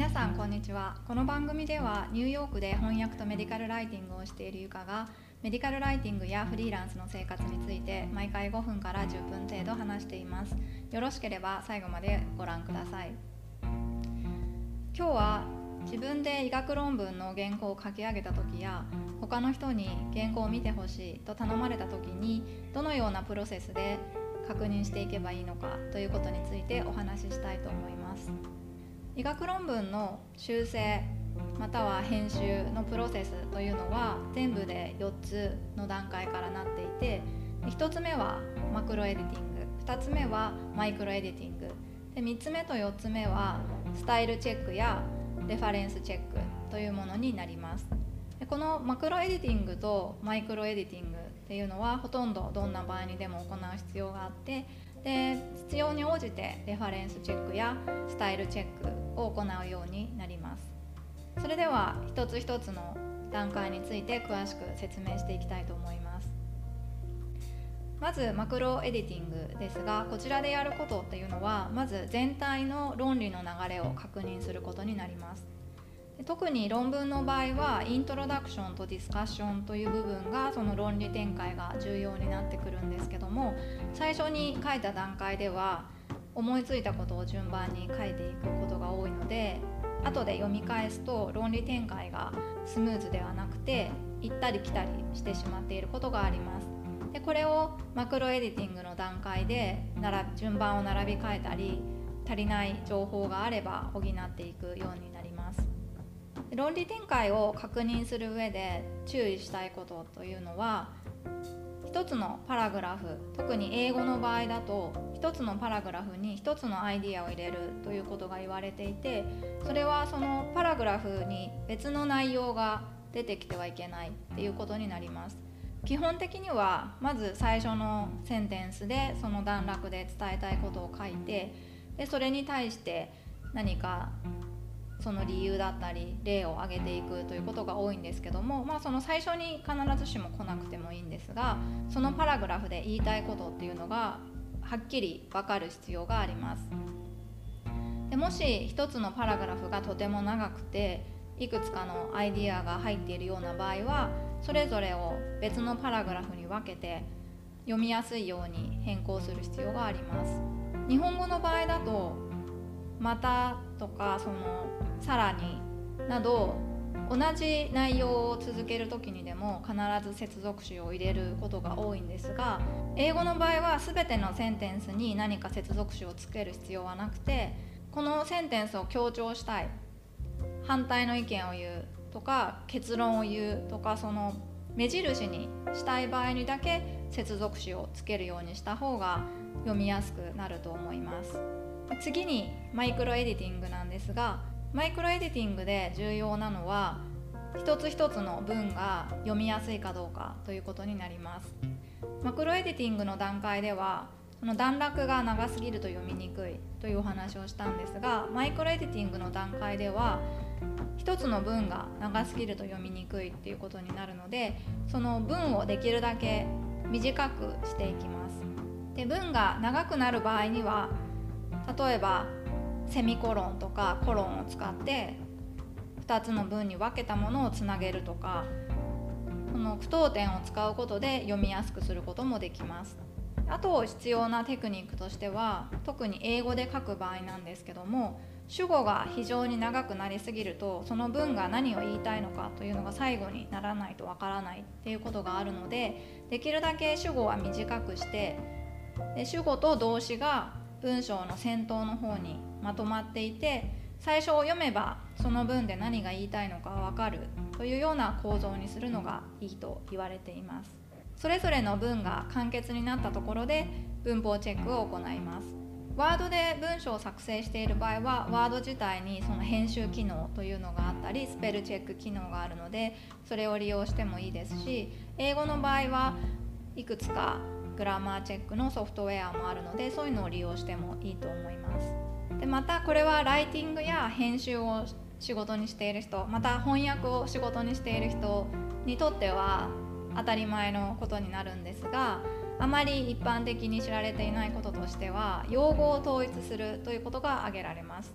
皆さんこんにちは。この番組ではニューヨークで翻訳とメディカルライティングをしているゆかがメディカルライティングやフリーランスの生活について毎回5分から10分程度話しています。よろしければ最後までご覧ください。今日は自分で医学論文の原稿を書き上げた時や他の人に原稿を見てほしいと頼まれた時にどのようなプロセスで確認していけばいいのかということについてお話ししたいと思います。医学論文の修正または編集のプロセスというのは全部で4つの段階からなっていて1つ目はマクロエディティング2つ目はマイクロエディティングで3つ目と4つ目はスタイルチェックやレファレンスチェックというものになります。でこのマクロエディティングとマイクロエディティングっていうのはほとんどどんな場合にでも行う必要があってで必要に応じてレファレンスチェックやスタイルチェックを行うようになります。それでは一つ一つの段階について詳しく説明していきたいと思います。まずマクロエディティングですがこちらでやることっていうのはまず全体の論理の流れを確認することになります。特に論文の場合はイントロダクションとディスカッションという部分がその論理展開が重要になってくるんですけども最初に書いた段階では思いついたことを順番に書いていくことが多いので後で読み返すと論理展開がスムーズではなくて行ったり来たりしてしまっていることがあります。でこれをマクロエディティングの段階で順番を並び替えたり足りない情報があれば補っていくようになります。論理展開を確認する上で注意したいことというのは1つのパラグラフ特に英語の場合だと1つのパラグラフに1つのアイディアを入れるということが言われていてそれはそのパラグラフに別の内容が出てきてはいけないっていうことになります。基本的にはまず最初のセンテンスでその段落で伝えたいことを書いてでそれに対して何かその理由だったり例を挙げていくということが多いんですけども、まあ、その最初に必ずしも来なくてもいいんですがそのパラグラフで言いたいことっていうのがはっきり分かる必要があります。でもし一つのパラグラフがとても長くていくつかのアイディアが入っているような場合はそれぞれを別のパラグラフに分けて読みやすいように変更する必要があります。日本語の場合だとまたとかそのさらになど同じ内容を続ける時にでも必ず接続詞を入れることが多いんですが英語の場合は全てのセンテンスに何か接続詞をつける必要はなくてこのセンテンスを強調したい反対の意見を言うとか結論を言うとかその目印にしたい場合にだけ接続詞をつけるようにした方が読みやすくなると思います。次にマイクロエディティングなんですがマイクロエディティングで重要なのは一つ一つの文が読みやすいかどうかということになります。マクロエディティングの段階ではその段落が長すぎると読みにくいというお話をしたんですがマイクロエディティングの段階では一つの文が長すぎると読みにくいっていうことになるのでその文をできるだけ短くしていきます。で文が長くなる場合には例えばセミコロンとかコロンを使って2つの文に分けたものをつなげるとかこの句読点を使うことで読みやすくすることもできます。あと必要なテクニックとしては特に英語で書く場合なんですけども主語が非常に長くなりすぎるとその文が何を言いたいのかというのが最後にならないとわからないっていうことがあるのでできるだけ主語は短くしてで主語と動詞が文章の先頭の方にまとまっていて最初を読めばその文で何が言いたいのかわかるというような構造にするのがいいと言われています。それぞれの文が簡潔になったところで文法チェックを行います。ワードで文章を作成している場合はワード自体にその編集機能というのがあったりスペルチェック機能があるのでそれを利用してもいいですし英語の場合はいくつかグラマーチェックのソフトウェアもあるのでそういうのを利用してもいいと思います。でまたこれはライティングや編集を仕事にしている人また翻訳を仕事にしている人にとっては当たり前のことになるんですがあまり一般的に知られていないこととしては用語を統一するということが挙げられます。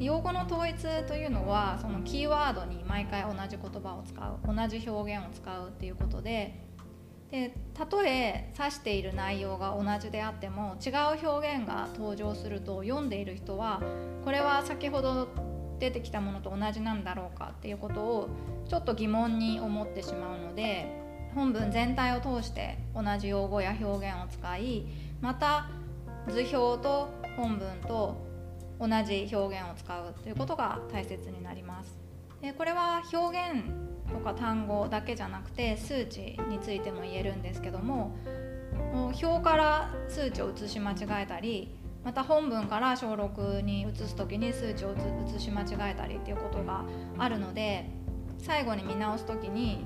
用語の統一というのはそのキーワードに毎回同じ言葉を使う同じ表現を使うっていうことででたとえ指している内容が同じであっても違う表現が登場すると読んでいる人はこれは先ほど出てきたものと同じなんだろうかっていうことをちょっと疑問に思ってしまうので本文全体を通して同じ用語や表現を使いまた図表と本文と同じ表現を使うということが大切になります。でこれは表現とか単語だけじゃなくて数値についても言えるんですけども表から数値を写し間違えたりまた本文から小6に移す時に数値を移し間違えたりっていうことがあるので最後に見直す時に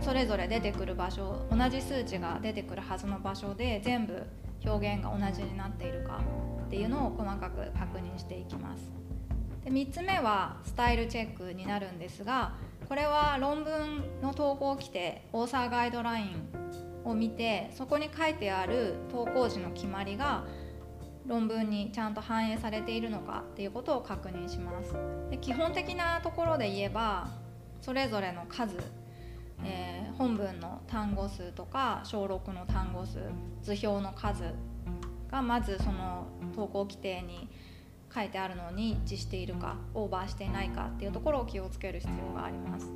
それぞれ出てくる場所同じ数値が出てくるはずの場所で全部表現が同じになっているかっていうのを細かく確認していきます。で3つ目はスタイルチェックになるんですがこれは論文の投稿規定オーサーガイドラインを見てそこに書いてある投稿時の決まりが論文にちゃんと反映されているのかっていうことを確認します。で基本的なところで言えばそれぞれの数、えー、本文の単語数とか小6の単語数図表の数がまずその投稿規定に書いてあるのに一致しているかオーバーしていないかっていうところを気をつける必要があります。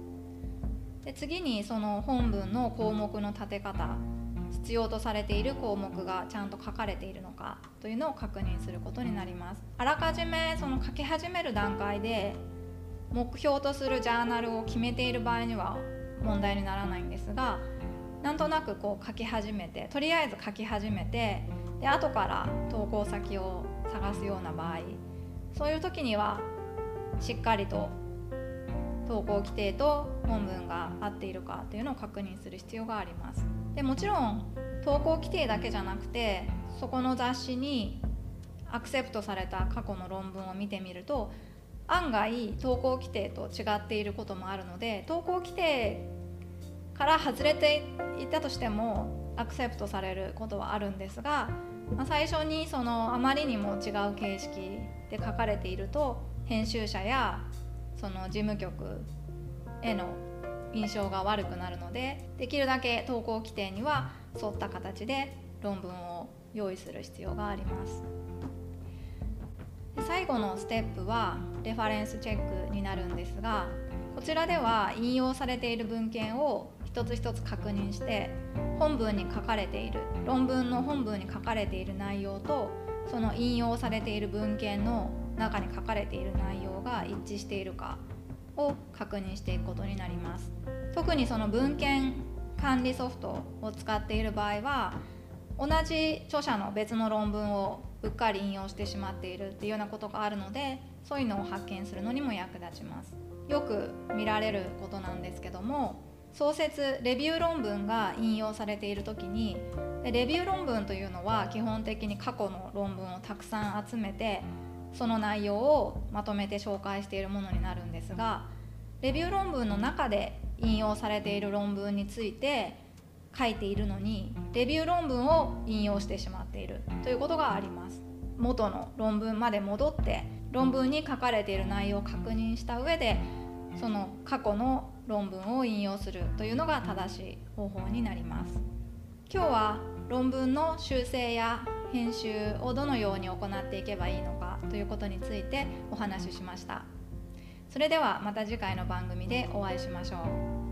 で次にその本文の項目の立て方必要とされている項目がちゃんと書かれているのかというのを確認することになります。あらかじめその書き始める段階で目標とするジャーナルを決めている場合には問題にならないんですがなんとなくこう書き始めてとりあえず書き始めてで後から投稿先を探すような場合そういう時にはしっかりと投稿規定と本文が合っているかというのを確認する必要があります。でもちろん投稿規定だけじゃなくてそこの雑誌にアクセプトされた過去の論文を見てみると案外投稿規定と違っていることもあるので投稿規定から外れていたとしてもアクセプトされることはあるんですが、まあ、最初にそのあまりにも違う形式で書かれていると編集者やその事務局への印象が悪くなるのでできるだけ投稿規定には沿った形で論文を用意する必要があります。最後のステップはレファレンスチェックになるんですがこちらでは引用されている文献を一つ一つ確認して本文に書かれている論文の本文に書かれている内容とその引用されている文献の中に書かれている内容が一致しているかを確認していくことになります。特にその文献管理ソフトを使っている場合は同じ著者の別の論文をうっかり引用してしまっているっていうようなことがあるのでそういうのを発見するのにも役立ちます。よく見られることなんですけども創設レビュー論文が引用されている時にレビュー論文というのは基本的に過去の論文をたくさん集めてその内容をまとめて紹介しているものになるんですがレビュー論文の中で引用されている論文について書いているのにレビュー論文を引用してしまっているということがあります。元の論文まで戻って論文に書かれている内容を確認した上でその過去の論文を引用するというのが正しい方法になります。今日は論文の修正や編集をどのように行っていけばいいのかということについてお話ししました。それではまた次回の番組でお会いしましょう。